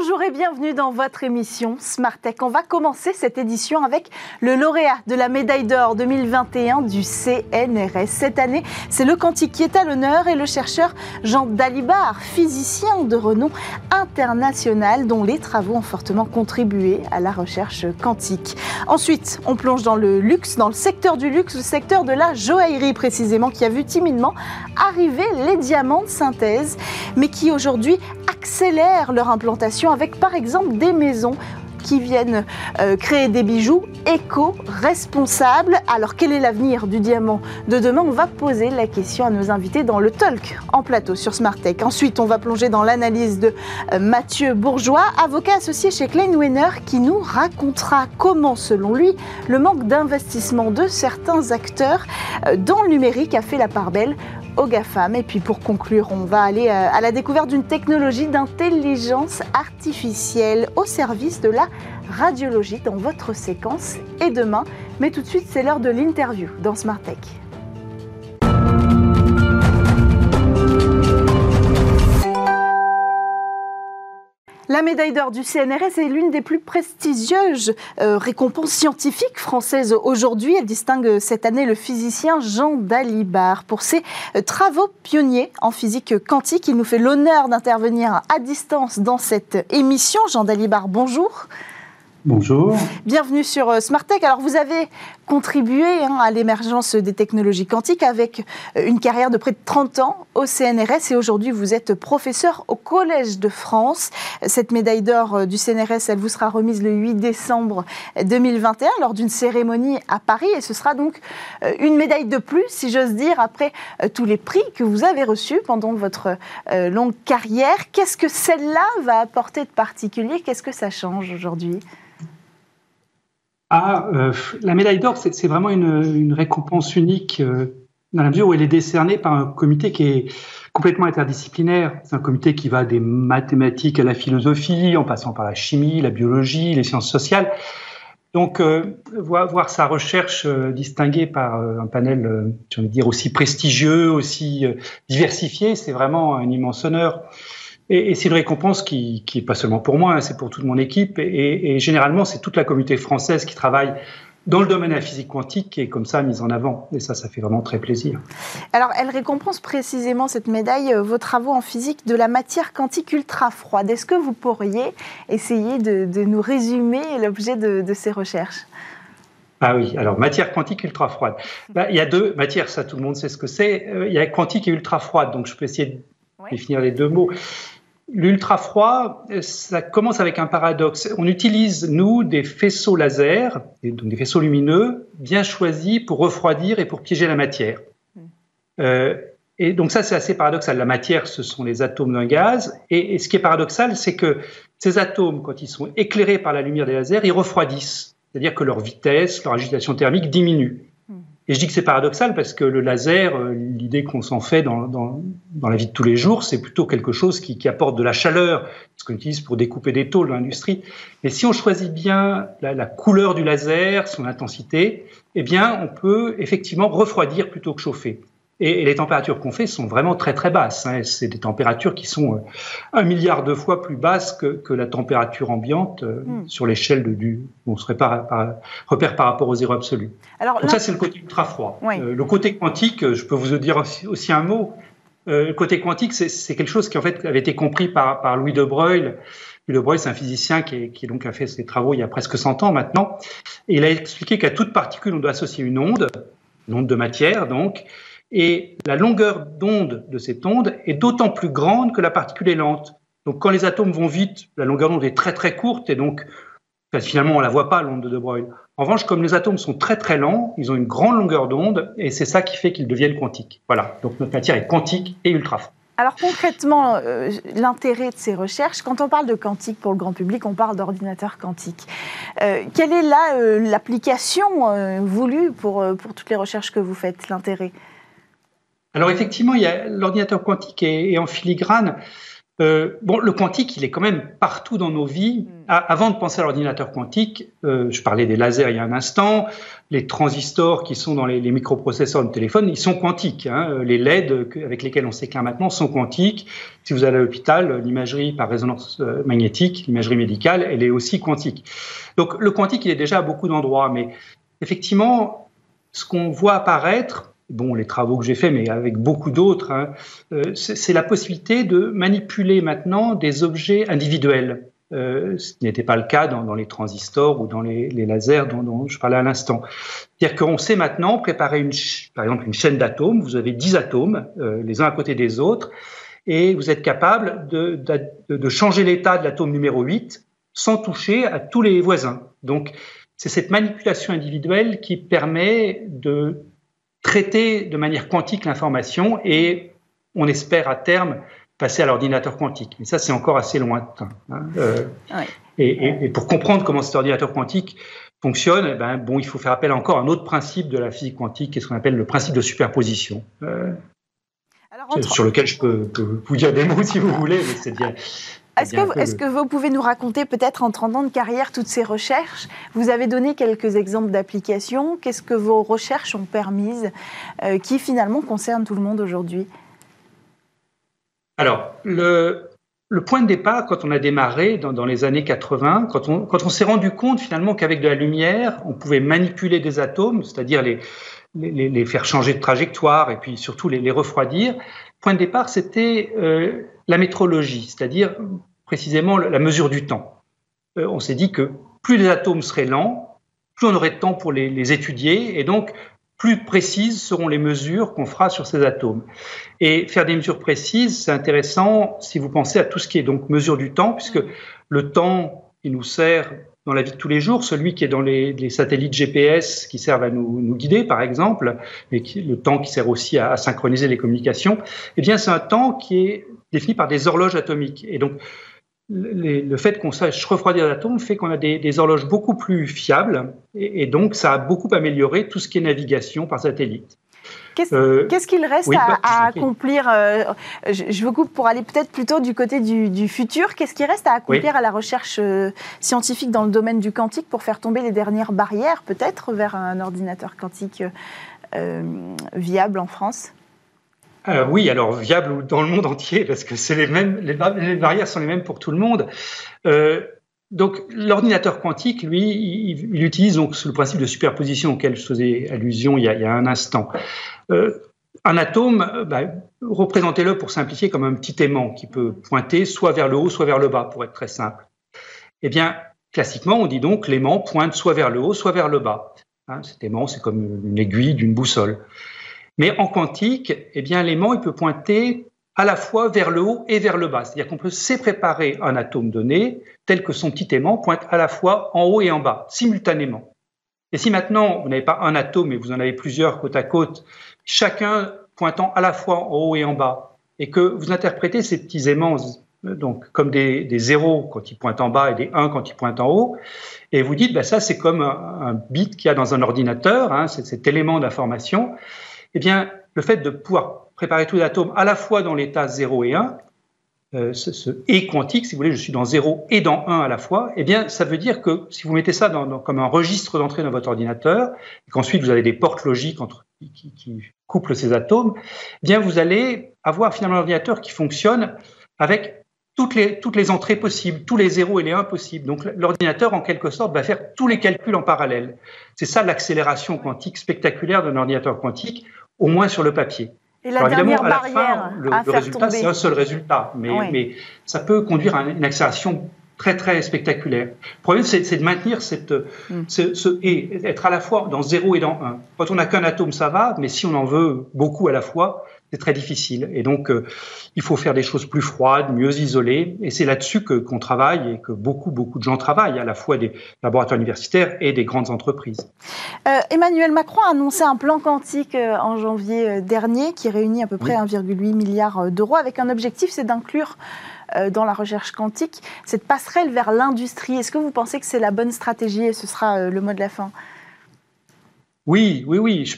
Bonjour et bienvenue dans votre émission Smart Tech. On va commencer cette édition avec le lauréat de la médaille d'or 2021 du CNRS. Cette année, c'est le quantique qui est à l'honneur et le chercheur Jean Dalibard, physicien de renom international dont les travaux ont fortement contribué à la recherche quantique. Ensuite, on plonge dans le luxe, dans le secteur du luxe, le secteur de la joaillerie précisément, qui a vu timidement arriver les diamants de synthèse, mais qui aujourd'hui accélèrent leur implantation avec par exemple des maisons qui viennent euh, créer des bijoux éco-responsables. Alors quel est l'avenir du diamant de demain? On va poser la question à nos invités dans le talk en plateau sur Smart Tech. Ensuite, on va plonger dans l'analyse de euh, Mathieu Bourgeois, avocat associé chez Klein qui nous racontera comment, selon lui, le manque d'investissement de certains acteurs euh, dans le numérique a fait la part belle aux GAFAM. Et puis pour conclure, on va aller euh, à la découverte d'une technologie d'intelligence artificielle au service de la radiologie dans votre séquence et demain. Mais tout de suite, c'est l'heure de l'interview dans Smart Tech. La médaille d'or du CNRS est l'une des plus prestigieuses euh, récompenses scientifiques françaises aujourd'hui. Elle distingue cette année le physicien Jean Dalibard pour ses euh, travaux pionniers en physique quantique. Il nous fait l'honneur d'intervenir à distance dans cette émission. Jean Dalibard, bonjour. Bonjour. Bienvenue sur euh, Smartech. Alors vous avez contribué hein, à l'émergence des technologies quantiques avec euh, une carrière de près de 30 ans au CNRS et aujourd'hui vous êtes professeur au Collège de France. Cette médaille d'or euh, du CNRS, elle vous sera remise le 8 décembre 2021 lors d'une cérémonie à Paris et ce sera donc une médaille de plus, si j'ose dire, après tous les prix que vous avez reçus pendant votre longue carrière. Qu'est-ce que celle-là va apporter de particulier? Qu'est-ce que ça change aujourd'hui? Ah, euh, la médaille d'or, c'est vraiment une, récompense unique euh, dans la mesure où elle est décernée par un comité qui est complètement interdisciplinaire. C'est un comité qui va des mathématiques à la philosophie, en passant par la chimie, la biologie, les sciences sociales. Donc, euh, voir, sa recherche distinguée par un panel, j'ai envie de dire, aussi prestigieux, aussi diversifié, c'est vraiment un immense honneur. Et, c'est une récompense qui, qui est pas seulement pour moi, hein, c'est pour toute mon équipe. Et, généralement, c'est toute la communauté française qui travaille dans le domaine de la physique quantique qui est comme ça mise en avant. Et ça, ça fait vraiment très plaisir. Alors, elle récompense précisément cette médaille, euh, vos travaux en physique de la matière quantique ultra froide. Est-ce que vous pourriez essayer de, nous résumer l'objet de, ces recherches? Ah oui, alors matière quantique ultra froide. Bah, il y a deux matières, ça tout le monde sait ce que c'est. Euh, il y a quantique et ultra froide, donc je peux essayer de définir les deux mots. L'ultra froid, ça commence avec un paradoxe. On utilise, nous, des faisceaux laser, donc des faisceaux lumineux, bien choisis pour refroidir et pour piéger la matière. Hmm. Euh, et donc ça, c'est assez paradoxal. La matière, ce sont les atomes d'un gaz. Et, ce qui est paradoxal, c'est que ces atomes, quand ils sont éclairés par la lumière des lasers, ils refroidissent. C'est-à-dire que leur vitesse, leur agitation thermique diminue. Et je dis que c'est paradoxal parce que le laser, euh, l'idée qu'on s'en fait dans, dans, la vie de tous les jours, c'est plutôt quelque chose qui, qui, apporte de la chaleur, ce qu'on utilise pour découper des tôles dans l'industrie. Mais si on choisit bien la, la, couleur du laser, son intensité, eh bien, on peut effectivement refroidir plutôt que chauffer. Et, les températures qu'on fait sont vraiment très très basses. Hein. C'est des températures qui sont euh, un milliard de fois plus basses que, que la température ambiante euh, hmm. sur l'échelle de du. On serait pas repère par rapport au zéro absolu. Alors, Donc ça c'est le côté ultra froid. Euh, le côté quantique, je peux vous dire aussi, un mot. le côté quantique, c'est quelque chose qui en fait avait été compris par, par Louis de Broglie. Louis de Broglie, c'est un physicien qui, qui, donc a fait ses travaux il y a presque 100 ans maintenant. Et il a expliqué qu'à toute particule, on doit associer une onde, une onde de matière donc, et la longueur d'onde de cette onde est d'autant plus grande que la particule est lente. Donc quand les atomes vont vite, la longueur d'onde est très très courte et donc finalement on la voit pas l'onde de De Broglie. En revanche, comme les atomes sont très très lents, ils ont une grande longueur d'onde et c'est ça qui fait qu'ils deviennent quantiques. Voilà, donc notre matière est quantique et ultra forte. Alors concrètement, euh, l'intérêt de ces recherches, quand on parle de quantique pour le grand public, on parle d'ordinateur quantique. Euh, quelle est là euh, l'application voulue pour, pour toutes les recherches que vous faites, l'intérêt? Alors effectivement, il y a l'ordinateur quantique et, en filigrane. Euh, bon, le quantique, il est quand même partout dans nos vies. Mm. avant de penser à l'ordinateur quantique, euh, je parlais des lasers il y a un instant, les transistors qui sont dans les, microprocesseurs de téléphone, ils sont quantiques. Hein. Les LED avec lesquels on s'éclaire maintenant sont quantiques. Si vous allez à l'hôpital, l'imagerie par résonance euh, magnétique, l'imagerie médicale, elle est aussi quantique. Donc le quantique, il est déjà à beaucoup d'endroits, mais effectivement, ce qu'on voit apparaître, bon, les travaux que j'ai faits, mais avec beaucoup d'autres, hein, euh, c'est la possibilité de manipuler maintenant des objets individuels. Euh, ce n'était pas le cas dans, les transistors ou dans les, lasers dont, je parlais à l'instant. C'est-à-dire qu'on sait maintenant préparer, une, par exemple, une chaîne d'atomes. Vous avez 10 atomes, euh, les uns à côté des autres, et vous êtes capable de, de changer l'état de l'atome numéro 8 sans toucher à tous les voisins. Donc, c'est cette manipulation individuelle qui permet de traiter de manière quantique l'information et on espère à terme passer à l'ordinateur quantique. Mais ça, c'est encore assez lointain. Hein. Euh, et, pour comprendre comment cet ordinateur quantique fonctionne, eh ben, bon, il faut faire appel encore à un autre principe de la physique quantique, qui est ce qu'on appelle le principe de superposition. Euh, sur lequel je peux, peux, vous dire des mots si vous voulez, mais c'est. Est-ce que, vous pouvez nous raconter peut-être en 30 ans de carrière toutes ces recherches? Vous avez donné quelques exemples d'applications. Qu'est-ce que vos recherches ont permises euh, qui finalement concernent tout le monde aujourd'hui? Alors, le, point de départ, quand on a démarré dans, les années 80, quand on, s'est rendu compte finalement qu'avec de la lumière, on pouvait manipuler des atomes, c'est-à-dire les, faire changer de trajectoire et puis surtout les, refroidir, le point de départ, c'était euh, la métrologie, c'est-à-dire précisément la mesure du temps. Euh, on s'est dit que plus les atomes seraient lents, plus on aurait de temps pour les, étudier, et donc plus précises seront les mesures qu'on fera sur ces atomes. Et faire des mesures précises, c'est intéressant si vous pensez à tout ce qui est donc mesure du temps, puisque le temps qui nous sert dans la vie de tous les jours, celui qui est dans les, satellites GPS qui servent à nous, guider, par exemple, mais qui, le temps qui sert aussi à, à synchroniser les communications, eh bien, c'est un temps qui est défini par des horloges atomiques. Et donc, le fait qu'on sache refroidir l'atome fait qu'on a des, horloges beaucoup plus fiables et, donc ça a beaucoup amélioré tout ce qui est navigation par satellite. Qu'est-ce euh, qu'il reste à, bah, accomplir euh, je, vous coupe pour aller peut-être plutôt du côté du, futur. Qu'est-ce qui reste à accomplir à la recherche euh, scientifique dans le domaine du quantique pour faire tomber les dernières barrières, peut-être, vers un ordinateur quantique viable en France? Euh, oui, alors viable dans le monde entier, parce que c'est les mêmes, les, barrières sont les mêmes pour tout le monde. Euh, donc l'ordinateur quantique, lui, il, utilise donc le principe de superposition auquel je faisais allusion il y a, un instant. Euh, un atome, bah, représentez-le pour simplifier comme un petit aimant qui peut pointer soit vers le haut, soit vers le bas, pour être très simple. Eh bien, classiquement, on dit donc l'aimant pointe soit vers le haut, soit vers le bas. Hein, cet aimant, c'est comme une aiguille d'une boussole. Mais en quantique, eh bien, l'aimant, il peut pointer à la fois vers le haut et vers le bas. C'est-à-dire qu'on peut sépréparer un atome donné tel que son petit aimant pointe à la fois en haut et en bas, simultanément. Et si maintenant vous n'avez pas un atome, mais vous en avez plusieurs côte à côte, chacun pointant à la fois en haut et en bas, et que vous interprétez ces petits aimants donc comme des, zéros quand ils pointent en bas et des 1 quand ils pointent en haut, et vous dites, bah, ça c'est comme un, bit qu'il y a dans un ordinateur, hein, cet élément d'information, eh bien, le fait de pouvoir préparer tous les atomes à la fois dans l'état 0 et 1, euh, ce, et quantique, si vous voulez, je suis dans 0 et dans 1 à la fois, eh bien, ça veut dire que si vous mettez ça comme un registre d'entrée dans votre ordinateur, et qu'ensuite vous avez des portes logiques qui, couplent ces atomes, eh bien, vous allez avoir finalement un ordinateur qui fonctionne avec toutes les, toutes les entrées possibles, tous les 0 et les 1 possibles. Donc l'ordinateur, en quelque sorte, va faire tous les calculs en parallèle. C'est ça l'accélération quantique spectaculaire d'un ordinateur quantique, au moins sur le papier. Et la évidemment, à la fin, le, résultat, c'est un seul résultat, mais, mais, ça peut conduire à une accélération très très spectaculaire. Le problème, c'est de maintenir cette, mm. ce, et être à la fois dans 0 et dans 1. Quand on n'a qu'un atome, ça va, mais si on en veut beaucoup à la fois, c'est très difficile. Et donc, euh, il faut faire des choses plus froides, mieux isolées. Et c'est là-dessus que qu'on travaille et que beaucoup, beaucoup de gens travaillent, à la fois des laboratoires universitaires et des grandes entreprises. Euh, Emmanuel Macron a annoncé un plan quantique euh, en janvier dernier qui réunit à peu près 1,8 milliard d'euros avec un objectif, c'est d'inclure dans la recherche quantique cette passerelle vers l'industrie. Est-ce que vous pensez que c'est la bonne stratégie et ce sera le mot de la fin? Oui, oui, oui. Je,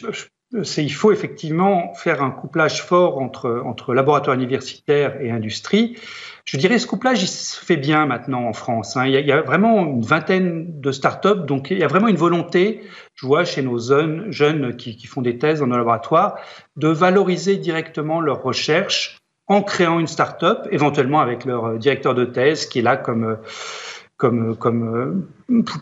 il faut effectivement faire un couplage fort entre, entre laboratoire universitaire et industrie. Je dirais ce couplage, il se fait bien maintenant en France. Hein. Il, y a, vraiment une vingtaine de startups, donc il y a vraiment une volonté, je vois chez nos jeunes, qui, font des thèses dans nos laboratoires, de valoriser directement leurs recherches en créant une startup, éventuellement avec leur directeur de thèse qui est là comme comme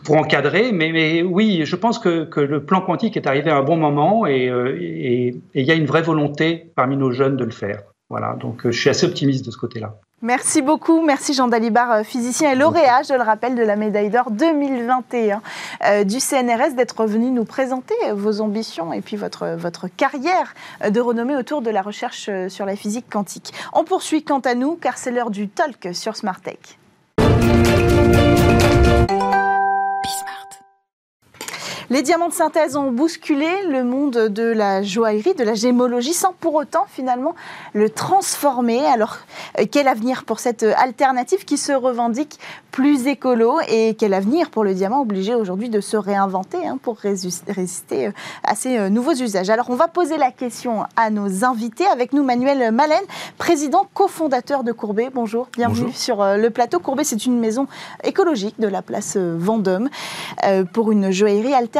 pour encadrer. Mais, oui, je pense que, le plan quantique est arrivé à un bon moment et, euh, et, il y a une vraie volonté parmi nos jeunes de le faire. Voilà, donc je suis assez optimiste de ce côté-là. Merci beaucoup. Merci Jean Dalibar, euh, physicien et lauréat, je le rappelle, de la médaille d'or 2021 euh, du CNRS, d'être venu nous présenter vos ambitions et puis votre, votre carrière de renommée autour de la recherche sur la physique quantique. On poursuit quant à nous, car c'est l'heure du talk sur Smartech. Les diamants de synthèse ont bousculé le monde de la joaillerie, de la gémologie, sans pour autant finalement le transformer. Alors, euh, quel avenir pour cette alternative qui se revendique plus écolo et quel avenir pour le diamant obligé aujourd'hui de se réinventer hein, pour résister euh, à ces euh, nouveaux usages? Alors, on va poser la question à nos invités. Avec nous, Manuel Malène, président cofondateur de Courbet. Bonjour, bienvenue sur le plateau. Courbet, c'est une maison écologique de la place Vendôme pour une joaillerie alternative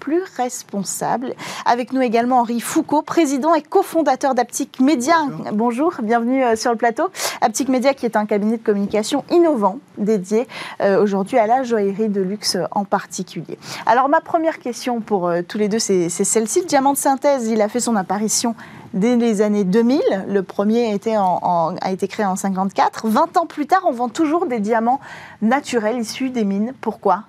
plus responsable. Avec nous également Henri Foucault, président et cofondateur d'Aptic Média. Bonjour. bienvenue euh, sur le plateau. Aptic Média qui est un cabinet de communication innovant dédié euh, aujourd'hui à la joaillerie de luxe en particulier. Alors ma première question pour euh, tous les deux, c'est celle-ci. Le diamant de synthèse, il a fait son apparition dès les années 2000. Le premier était a été créé en 54. 20 ans plus tard, on vend toujours des diamants naturels issus des mines. Pourquoi?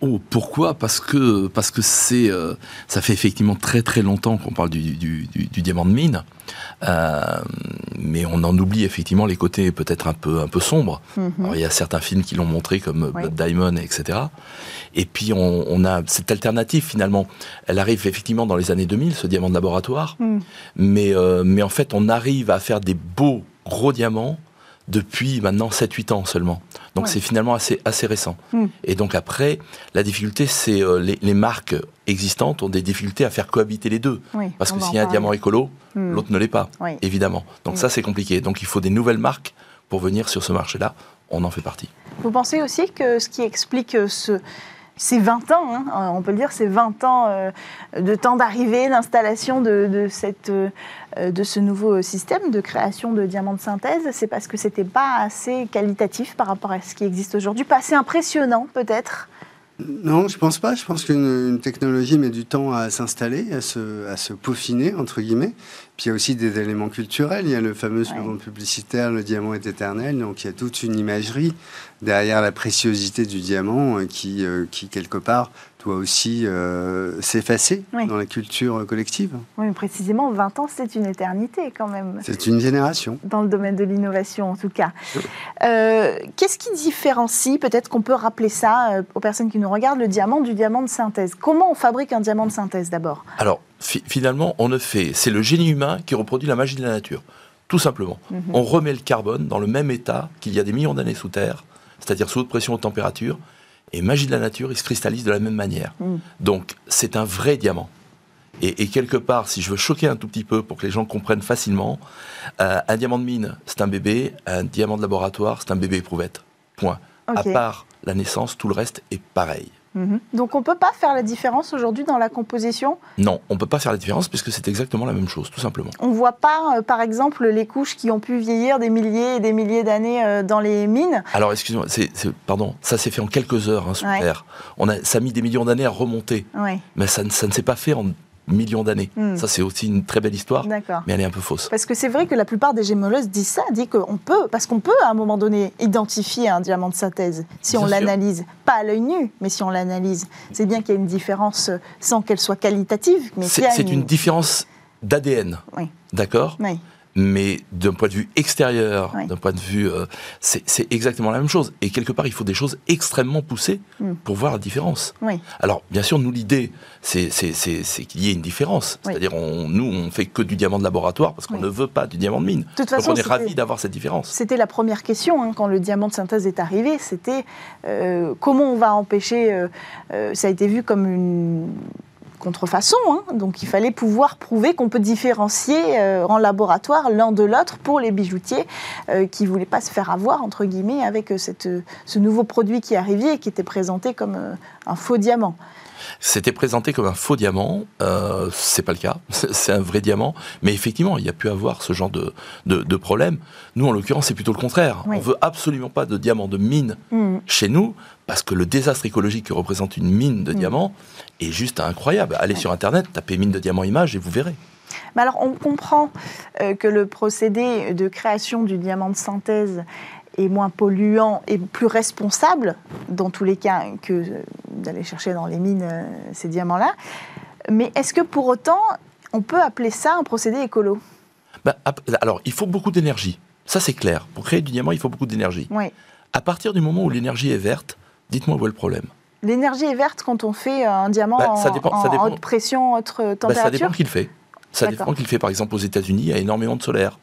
Oh, pourquoi? Parce que parce que c'est euh, ça fait effectivement très très longtemps qu'on parle du, diamant de mine, euh, mais on en oublie effectivement les côtés peut-être un peu un peu sombres. Mhm. il y a certains films qui l'ont montré comme Blood Diamond, etc. Et puis on, a cette alternative finalement. Elle arrive effectivement dans les années 2000, ce diamant de laboratoire, mhm. mais euh, mais en fait on arrive à faire des beaux gros diamants depuis maintenant 7-8 ans seulement. Donc c'est finalement assez, assez récent. Hmm. Et donc après, la difficulté, c'est euh, les, marques existantes ont des difficultés à faire cohabiter les deux. Parce que s'il y a un diamant écolo, hmm. l'autre ne l'est pas, évidemment. Donc ça, c'est compliqué. Donc il faut des nouvelles marques pour venir sur ce marché-là. On en fait partie. Vous pensez aussi que ce qui explique ce, ces 20 ans, hein, on peut le dire, ces 20 ans euh, de temps d'arrivée, d'installation de, euh, de ce nouveau système de création de diamants de synthèse, c'est parce que c'était pas assez qualitatif par rapport à ce qui existe aujourd'hui, pas assez impressionnant peut-être non, je pense pas. Je pense qu'une technologie met du temps à s'installer, à se, à se peaufiner, entre guillemets. Puis il y a aussi des éléments culturels. Il y a le fameux slogan publicitaire Le diamant est éternel. Donc il y a toute une imagerie derrière la préciosité du diamant euh, qui, euh, qui quelque part, doit aussi euh, s'effacer dans la culture collective. Oui, mais précisément, 20 ans, c'est une éternité quand même. C'est une génération. Dans le domaine de l'innovation, en tout cas. Euh, qu'est-ce qui différencie, peut-être qu'on peut rappeler ça euh, aux personnes qui nous regardent, le diamant du diamant de synthèse? Comment on fabrique un diamant de synthèse d'abord? Alors, finalement, on ne fait. C'est le génie humain qui reproduit la magie de la nature. Tout simplement. Mhm. On remet le carbone dans le même état qu'il y a des millions d'années sous Terre, c'est-à-dire sous haute pression, haute température, et magie de la nature, il se cristallise de la même manière. Mm. Donc c'est un vrai diamant. Et, quelque part, si je veux choquer un tout petit peu pour que les gens comprennent facilement, euh, un diamant de mine, c'est un bébé, un diamant de laboratoire, c'est un bébé éprouvette. Point. À part la naissance, tout le reste est pareil. Mhm. Donc on ne peut pas faire la différence aujourd'hui dans la composition? Non, on ne peut pas faire la différence puisque c'est exactement la même chose, tout simplement. On ne voit pas, euh, par exemple, les couches qui ont pu vieillir des milliers et des milliers d'années euh, dans les mines Alors excusez-moi, pardon, ça s'est fait en quelques heures hein, sous terre. On a, ça a mis des millions d'années à remonter. Mais ça, ça ne s'est pas fait en millions d'années. Hmm. Ça, c'est aussi une très belle histoire, mais elle est un peu fausse. Parce que c'est vrai que la plupart des gémoleuses disent ça, disent qu'on peut, parce qu'on peut à un moment donné identifier un diamant de synthèse si on l'analyse, pas à l'œil nu, mais si on l'analyse. C'est bien qu'il y ait une différence sans qu'elle soit qualitative, mais c'est une... une différence d'ADN, oui. d'accord? Oui mais d'un point de vue extérieur, d'un point de vue, euh, c'est exactement la même chose. Et quelque part, il faut des choses extrêmement poussées hmm. pour voir la différence. Alors, bien sûr, nous, l'idée, c'est qu'il y ait une différence. C'est-à-dire, nous, on fait que du diamant de laboratoire parce qu'on ne veut pas du diamant de mine. De toute façon, Donc, on est ravis d'avoir cette différence. C'était la première question hein, quand le diamant de synthèse est arrivé. C'était euh, comment on va empêcher. Euh, ça a été vu comme une contrefaçon, hein. donc il fallait pouvoir prouver qu'on peut différencier euh, en laboratoire l'un de l'autre pour les bijoutiers euh, qui ne voulaient pas se faire avoir, entre guillemets, avec cette, ce nouveau produit qui arrivait et qui était présenté comme un faux diamant. C'était présenté comme un faux diamant. Euh, c'est pas le cas. C'est un vrai diamant. Mais effectivement, il y a pu avoir ce genre de, de, problème. Nous, en l'occurrence, c'est plutôt le contraire. On veut absolument pas de diamant de mine mm. chez nous parce que le désastre écologique que représente une mine de mm. diamant est juste incroyable. Allez sur Internet, tapez mine de diamant image et vous verrez. Mais alors, on comprend euh, que le procédé de création du diamant de synthèse est moins polluant et plus responsable, dans tous les cas, que d'aller chercher dans les mines euh, ces diamants-là. Mais est-ce que pour autant, on peut appeler ça un procédé écolo? Bah, Alors, il faut beaucoup d'énergie. Ça, c'est clair. Pour créer du diamant, il faut beaucoup d'énergie. Oui. À partir du moment où l'énergie est verte, dites-moi où est le problème. L'énergie est verte quand on fait un diamant bah, ça dépend, en, haute pression, haute température bah, Ça dépend qu'il fait. Ça dépend qu'il fait. Par exemple, aux États-Unis, il y a énormément de solaire.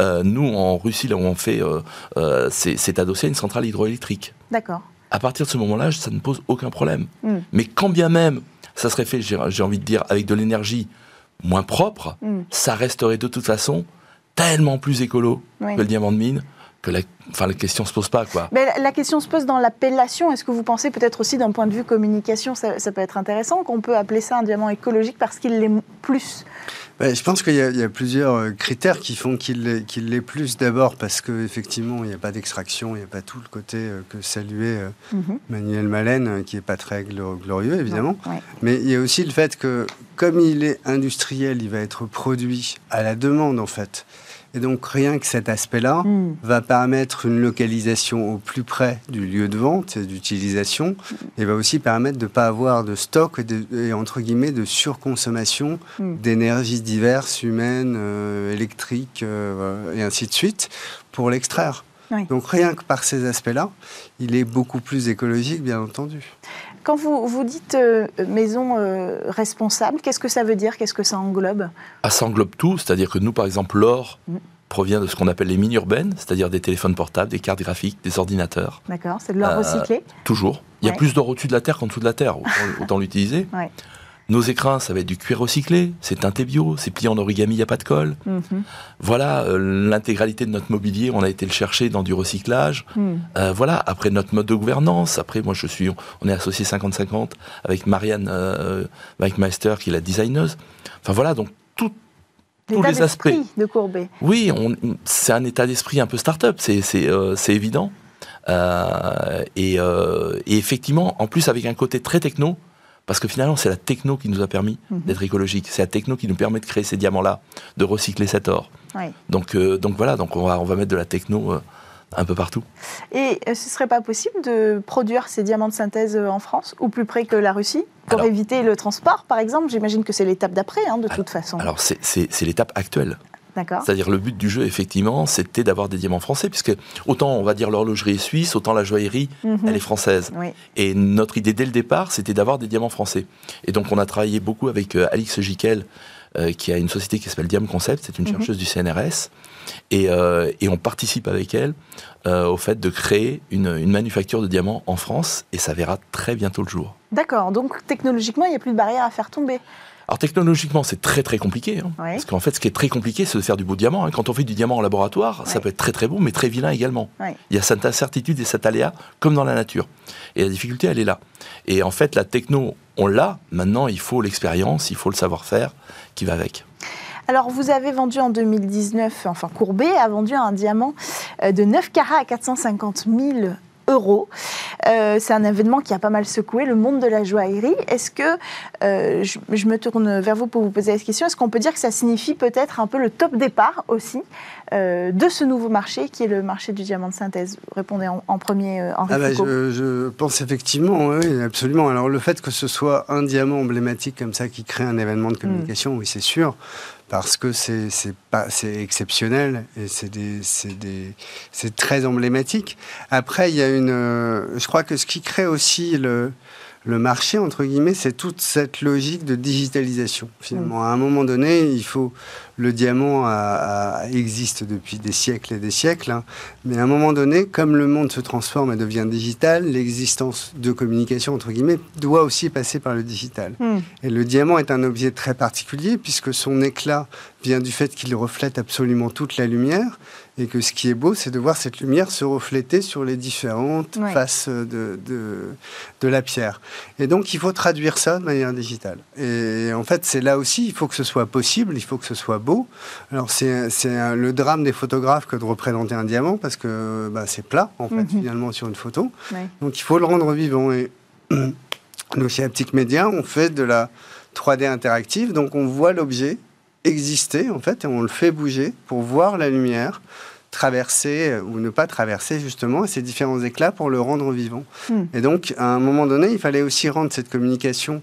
Euh, nous, en Russie, là où on fait, euh, euh, c'est adossé à une centrale hydroélectrique. D'accord. À partir de ce moment-là, ça ne pose aucun problème. Hmm. Mais quand bien même ça serait fait, j'ai envie de dire, avec de l'énergie moins propre, hmm. ça resterait de toute façon tellement plus écolo que le diamant de mine que la, enfin, la question se pose pas. Quoi. Mais la, question se pose dans l'appellation. Est-ce que vous pensez peut-être aussi d'un point de vue communication, ça, peut être intéressant, qu'on peut appeler ça un diamant écologique parce qu'il l'est plus? Je pense qu'il y, a plusieurs euh, critères qui font qu'il l'est plus. D'abord parce qu'effectivement, il n'y a pas d'extraction, il n'y a pas tout le côté euh, que saluait euh, mhm. Manuel Malène, qui n'est pas très glorieux, évidemment. Mais il y a aussi le fait que, comme il est industriel, il va être produit à la demande, en fait. Et donc rien que cet aspect-là hmm. va permettre une localisation au plus près du lieu de vente et d'utilisation et va aussi permettre de ne pas avoir de stock et, entre guillemets de surconsommation hmm. d'énergie diverses, humaines, euh, électriques euh, et ainsi de suite pour l'extraire. Donc rien que par ces aspects-là, il est beaucoup plus écologique, bien entendu. Quand vous, vous dites euh, maison euh, responsable, qu'est-ce que ça veut dire? Qu'est-ce que ça englobe? Ah, Ça englobe tout, c'est-à-dire que nous, par exemple, l'or mm. provient de ce qu'on appelle les mines urbaines, c'est-à-dire des téléphones portables, des cartes graphiques, des ordinateurs. D'accord, c'est de l'or euh, recyclé? Toujours. Il y a plus d'or au-dessus de la Terre qu'en dessous de la Terre, autant, l'utiliser. Nos écrins, ça va être du cuir recyclé, c'est teinté bio, c'est plié en origami, il n'y a pas de colle. Mhm. Voilà, euh, l'intégralité de notre mobilier, on a été le chercher dans du recyclage. Mhm. Euh, voilà, après notre mode de gouvernance, après moi je suis, on est associé 50-50 avec Marianne euh, Meister qui est la designeuse. Enfin voilà, donc tout, tous les aspects. de Courbet. Oui, c'est un état d'esprit un peu start-up, c'est euh, évident. et, et, effectivement, en plus avec un côté très techno, parce que finalement, c'est la techno qui nous a permis mhm. d'être écologique. C'est la techno qui nous permet de créer ces diamants-là, de recycler cet or. Donc, euh, donc voilà, donc on va, on va mettre de la techno euh, un peu partout. Et euh, ce ne serait pas possible de produire ces diamants de synthèse en France, ou plus près que la Russie, pour éviter le transport, par exemple? J'imagine que c'est l'étape d'après, hein, de toute façon. Alors, c'est l'étape actuelle. C'est-à-dire le but du jeu, effectivement, c'était d'avoir des diamants français, puisque autant on va dire l'horlogerie est suisse, autant la joaillerie, mhm. elle est française. Et notre idée dès le départ, c'était d'avoir des diamants français. Et donc on a travaillé beaucoup avec euh, Alix Giquel, euh, qui a une société qui s'appelle Diam Concept, c'est une mhm. chercheuse du CNRS, euh, et, on participe avec elle au fait de créer une, une, manufacture de diamants en France, et ça verra très bientôt le jour. D'accord, donc technologiquement, il n'y a plus de barrière à faire tomber. Alors technologiquement, c'est très très compliqué. Hein. Parce qu'en fait, ce qui est très compliqué, c'est de faire du beau diamant. Hein. Quand on fait du diamant en laboratoire, ça peut être très très beau, mais très vilain également. Il y a cette incertitude et cet aléa, comme dans la nature. Et la difficulté, elle est là. Et en fait, la techno, on l'a. Maintenant, il faut l'expérience, il faut le savoir-faire qui va avec. Alors, vous avez vendu en 2019, enfin Courbet a vendu un diamant euh, de 9 carats à 450 000 euros. Euh, c'est un événement qui a pas mal secoué le monde de la joaillerie. Est-ce que, euh, je, me tourne vers vous pour vous poser la question, est-ce qu'on peut dire que ça signifie peut-être un peu le top départ aussi euh, de ce nouveau marché qui est le marché du diamant de synthèse? Répondez en, premier, Henri ah bah, je, pense effectivement, oui, absolument. Alors le fait que ce soit un diamant emblématique comme ça qui crée un événement de hmm. communication, oui, c'est sûr parce que c'est pas exceptionnel et c'est très emblématique. Après, il y a une, je crois que ce qui crée aussi le le marché, entre guillemets, c'est toute cette logique de digitalisation. Finalement, à un moment donné, il faut le diamant existe depuis des siècles et des siècles, hein. mais à un moment donné, comme le monde se transforme et devient digital, l'existence de communication, entre guillemets, doit aussi passer par le digital. Hmm. Et le diamant est un objet très particulier puisque son éclat vient du fait qu'il reflète absolument toute la lumière et que ce qui est beau, c'est de voir cette lumière se refléter sur les différentes faces de, de, la pierre. Et donc, il faut traduire ça de manière digitale. Et en fait, c'est là aussi, il faut que ce soit possible, il faut que ce soit beau. Alors, c'est le drame des photographes que de représenter un diamant, parce que bah, c'est plat, en fait, mhm. finalement, sur une photo. Donc, il faut le rendre vivant. Et nous, chez Aptic Media, on fait de la 3D interactive, donc on voit l'objet exister, en fait, et on le fait bouger pour voir la lumière traverser euh, ou ne pas traverser justement ces différents éclats pour le rendre vivant. Hmm. Et donc, à un moment donné, il fallait aussi rendre cette communication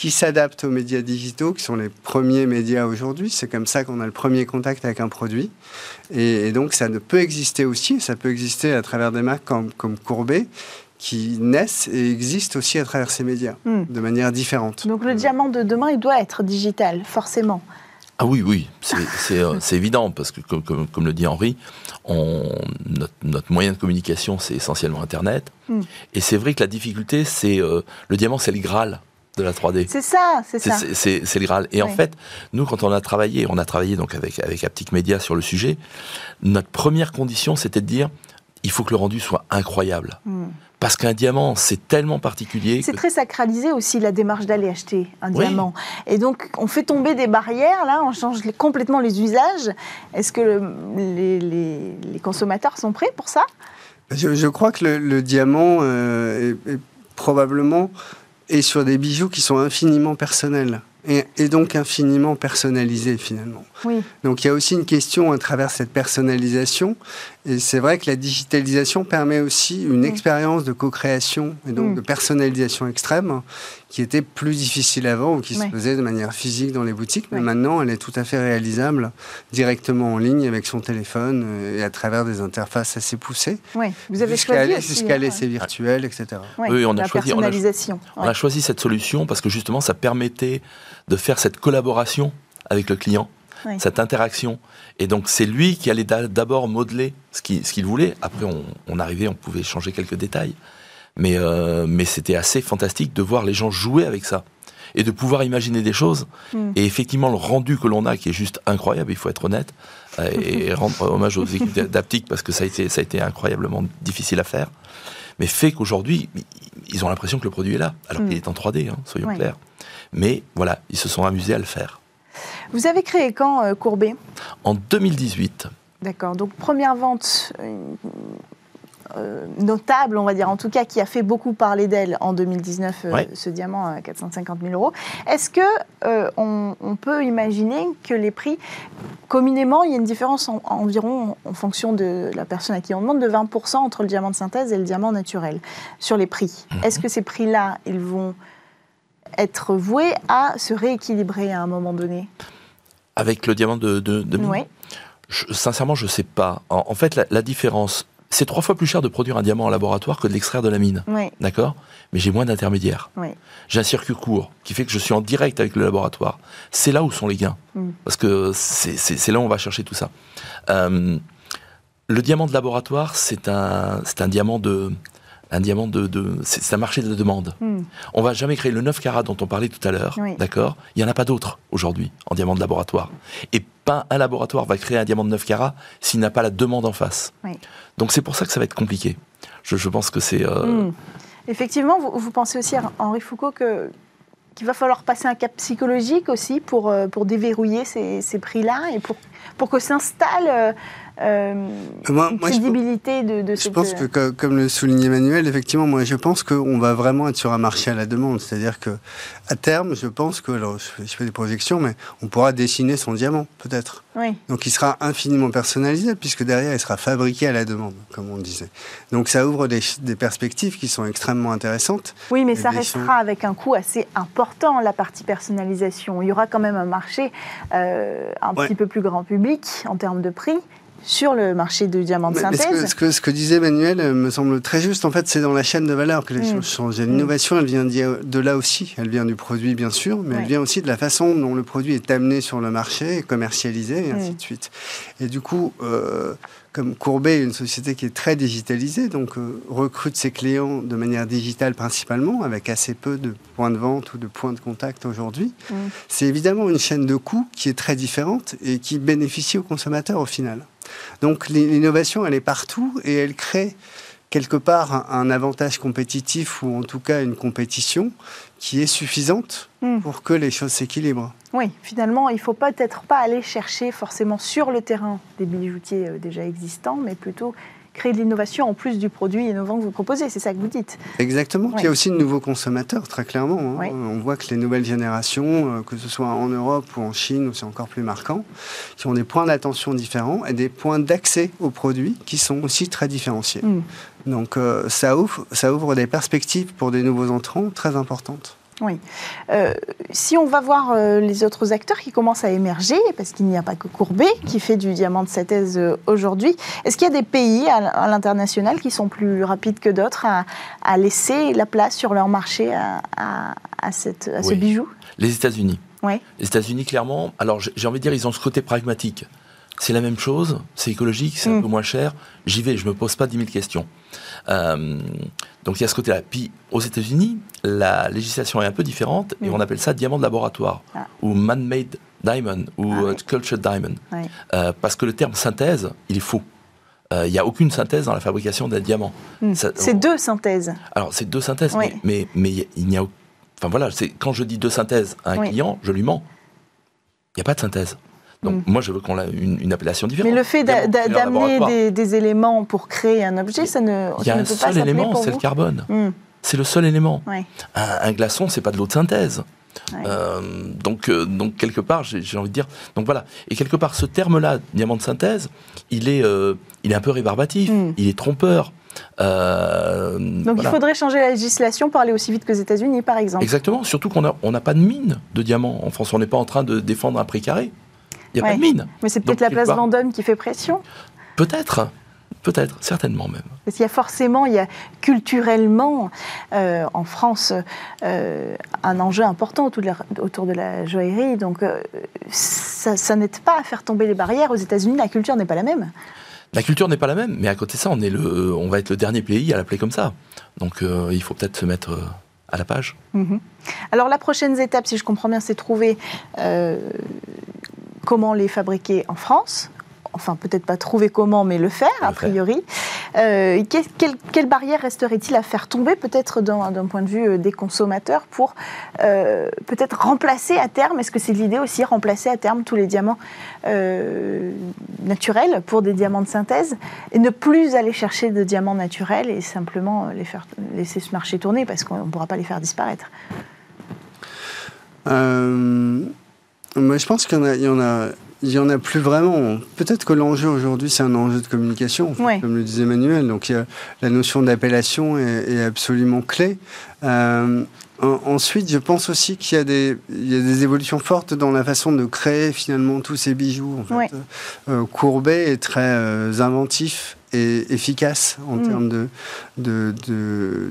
qui s'adapte aux médias digitaux, qui sont les premiers médias aujourd'hui. C'est comme ça qu'on a le premier contact avec un produit. Et, donc, ça ne peut exister aussi, ça peut exister à travers des marques comme, comme Courbet, qui naissent et existent aussi à travers ces médias, hmm. de manière différente. Donc le diamant de demain, il doit être digital, forcément. Ah oui, oui, c'est euh, évident, parce que comme, comme, le dit Henri, on, notre, moyen de communication, c'est essentiellement Internet. Hmm. Et c'est vrai que la difficulté, c'est euh, le diamant, c'est le Graal de la 3D. C'est ça, c'est ça. C'est le Graal. Et en fait, nous, quand on a travaillé, on a travaillé donc avec, avec Aptic Media sur le sujet, notre première condition, c'était de dire, il faut que le rendu soit incroyable. Hmm. Parce qu'un diamant, c'est tellement particulier. C'est très sacralisé aussi la démarche d'aller acheter un diamant. Et donc, on fait tomber des barrières, là, on change complètement les usages. Est-ce que les, consommateurs sont prêts pour ça? Je, crois que le, diamant euh, est, probablement est sur des bijoux qui sont infiniment personnels et, donc infiniment personnalisés finalement. Oui. Donc il y a aussi une question à travers cette personnalisation et c'est vrai que la digitalisation permet aussi une expérience de co-création et donc mm. de personnalisation extrême qui était plus difficile avant ou qui se faisait de manière physique dans les boutiques. Mais maintenant, elle est tout à fait réalisable directement en ligne avec son téléphone euh, et à travers des interfaces assez poussées. Oui, vous avez choisi Jusqu'à l'essai virtuel, etc. Oui, on a, choisi, on, a, choisi cette solution parce que justement, ça permettait de faire cette collaboration avec le client. cette interaction. Et donc c'est lui qui allait d'abord modeler ce qu'il voulait. Après, on, arrivait, on pouvait changer quelques détails. Mais, euh, mais c'était assez fantastique de voir les gens jouer avec ça et de pouvoir imaginer des choses. Hmm. Et effectivement, le rendu que l'on a, qui est juste incroyable, il faut être honnête, euh, et rendre hommage aux équipes d'Aptic parce que ça a, été, ça a été incroyablement difficile à faire, mais fait qu'aujourd'hui, ils ont l'impression que le produit est là, alors qu'il hmm. est en 3D, hein, soyons clairs. Mais voilà, ils se sont amusés à le faire. Vous avez créé quand euh, Courbet? En 2018. D'accord, donc première vente, euh, notable, on va dire, en tout cas, qui a fait beaucoup parler d'elle en 2019, euh, ce diamant à 450 000 euros. Est-ce que euh, on, peut imaginer que les prix, communément, il y a une différence environ, en fonction de la personne à qui on demande, de 20% entre le diamant de synthèse et le diamant naturel sur les prix? Mhm. Est-ce que ces prix-là, ils vont être voués à se rééquilibrer à un moment donné? Avec le diamant de, de, oui. sincèrement, je ne sais pas. En, fait, la différence c'est trois fois plus cher de produire un diamant en laboratoire que de l'extraire de la mine. D'accord? Mais j'ai moins d'intermédiaires. J'ai un circuit court qui fait que je suis en direct avec le laboratoire. C'est là où sont les gains. Mm. Parce que c'est là où on va chercher tout ça. Euh, le diamant de laboratoire, c'est un, un diamant de, un diamant de, c'est un marché de demande. Hmm. On va jamais créer le 9 carats dont on parlait tout à l'heure, d'accord? Il y en a pas d'autres aujourd'hui en diamant de laboratoire. Et pas un laboratoire va créer un diamant de 9 carats s'il n'a pas la demande en face. Donc c'est pour ça que ça va être compliqué. Je, pense que c'est. Euh, hmm. Effectivement, vous, pensez aussi à Henri Foucault que qu'il va falloir passer un cap psychologique aussi pour, euh, pour déverrouiller ces, ces prix-là et pour, pour que s'installe euh, euh, moi, moi, crédibilité de, de Je pense que, comme le soulignait Emmanuel, effectivement, moi, je pense qu'on va vraiment être sur un marché à la demande. C'est-à-dire que à terme, je pense que, alors, je fais, des projections, mais on pourra dessiner son diamant, peut-être. Oui. Donc, il sera infiniment personnalisé, puisque derrière, il sera fabriqué à la demande, comme on disait. Donc, ça ouvre des, des perspectives qui sont extrêmement intéressantes. Oui, mais ça restera avec un coût assez important, la partie personnalisation. Il y aura quand même un marché euh, un petit peu plus grand public en termes de prix sur le marché du diamant de synthèse. ce, que, ce, que, disait Manuel euh, me semble très juste. En fait, c'est dans la chaîne de valeur que les mm. choses changent. L'innovation, elle vient de là aussi. Elle vient du produit, bien sûr, mais elle vient aussi de la façon dont le produit est amené sur le marché, commercialisé, et ainsi mm. de suite. Et du coup, euh, comme Courbet est une société qui est très digitalisée, donc euh, recrute ses clients de manière digitale principalement, avec assez peu de points de vente ou de points de contact aujourd'hui, mm. c'est évidemment une chaîne de coûts qui est très différente et qui bénéficie aux consommateurs au final. Donc l'innovation, elle est partout et elle crée quelque part un avantage compétitif ou en tout cas une compétition qui est suffisante hmm. pour que les choses s'équilibrent. Oui, finalement, il ne faut peut-être pas aller chercher forcément sur le terrain des bijoutiers euh, déjà existants, mais plutôt créer de l'innovation en plus du produit innovant que vous proposez. C'est ça que vous dites. Exactement. Il y a aussi de nouveaux consommateurs, très clairement. Hein. On voit que les nouvelles générations, euh, que ce soit en Europe ou en Chine, où c'est encore plus marquant, qui ont des points d'attention différents et des points d'accès aux produits qui sont aussi très différenciés. Hmm. Donc euh, ça, ouvre, ça ouvre des perspectives pour des nouveaux entrants très importantes. Oui. Euh, si on va voir euh, les autres acteurs qui commencent à émerger, parce qu'il n'y a pas que Courbet qui fait du diamant de synthèse euh, aujourd'hui, est-ce qu'il y a des pays à, l'international qui sont plus rapides que d'autres à, laisser la place sur leur marché à, ce bijou? Les États-Unis. Oui. Les États-Unis, clairement, alors j'ai envie de dire, ils ont ce côté pragmatique. C'est la même chose, c'est écologique, c'est un mm. peu moins cher, j'y vais, je ne me pose pas 10 000 questions. Euh, donc il y a ce côté-là. Puis aux États-Unis, la législation est un peu différente et on appelle ça diamant de laboratoire ah. ou man-made diamond ou ah, euh, cultured diamond. Euh, parce que le terme synthèse, il est faux. Il n'y a aucune synthèse dans la fabrication d'un diamant. Hmm. C'est deux synthèses. Alors c'est deux synthèses, mais, mais, il n'y a. Enfin voilà, quand je dis deux synthèses à un client, je lui mens. Il n'y a pas de synthèse. Donc mm. moi, je veux qu'on ait une, appellation différente. Mais le fait d'amener des, éléments pour créer un objet, ça ne. Il y a un seul élément, c'est le carbone. Mm. C'est le seul élément. Un, glaçon, c'est pas de l'eau de synthèse. Euh, donc, euh, donc quelque part, j'ai envie de dire. Donc voilà. Et quelque part, ce terme-là, diamant de synthèse, il est, euh, il est un peu rébarbatif. Mm. Il est trompeur. donc il faudrait changer la législation pour aller aussi vite que les États-Unis, par exemple. Exactement. Surtout qu'on n'a on pas de mine de diamants en France. On n'est pas en train de défendre un prix carré. Il n'y a pas de mine. Mais c'est peut-être la place Vendôme qui fait pression Peut-être. Peut-être, certainement même. Parce qu'il y a forcément, il y a culturellement euh, en France euh, un enjeu important autour de la, autour de la joaillerie. Donc euh, ça, n'aide pas à faire tomber les barrières. Aux États-Unis, la culture n'est pas la même. La culture n'est pas la même, mais à côté de ça, on, est le, on va être le dernier pays à l'appeler comme ça. Donc il faut peut-être se mettre à la page. Mhm. Alors la prochaine étape, si je comprends bien, c'est trouver comment les fabriquer en France. Enfin peut-être pas trouver comment, mais le faire, a priori. Euh, quelle, barrière resterait-il à faire tomber, peut-être d'un point de vue euh, des consommateurs, pour euh, peut-être remplacer à terme, est-ce que c'est l'idée aussi, remplacer à terme tous les diamants naturels pour des diamants de synthèse, et ne plus aller chercher de diamants naturels et simplement les faire, laisser ce marché tourner, parce qu'on ne pourra pas les faire disparaître? Moi, je pense qu'il y en a, il y en a, il y en a plus vraiment. Peut-être que l'enjeu aujourd'hui, c'est un enjeu de communication, comme le disait Emmanuel. Donc, la notion d'appellation est, absolument clé. Euh, ensuite, je pense aussi qu'il y, a y a des évolutions fortes dans la façon de créer finalement tous ces bijoux. En fait. Euh, Courbet est très euh, inventif et efficace en mm. termes de de,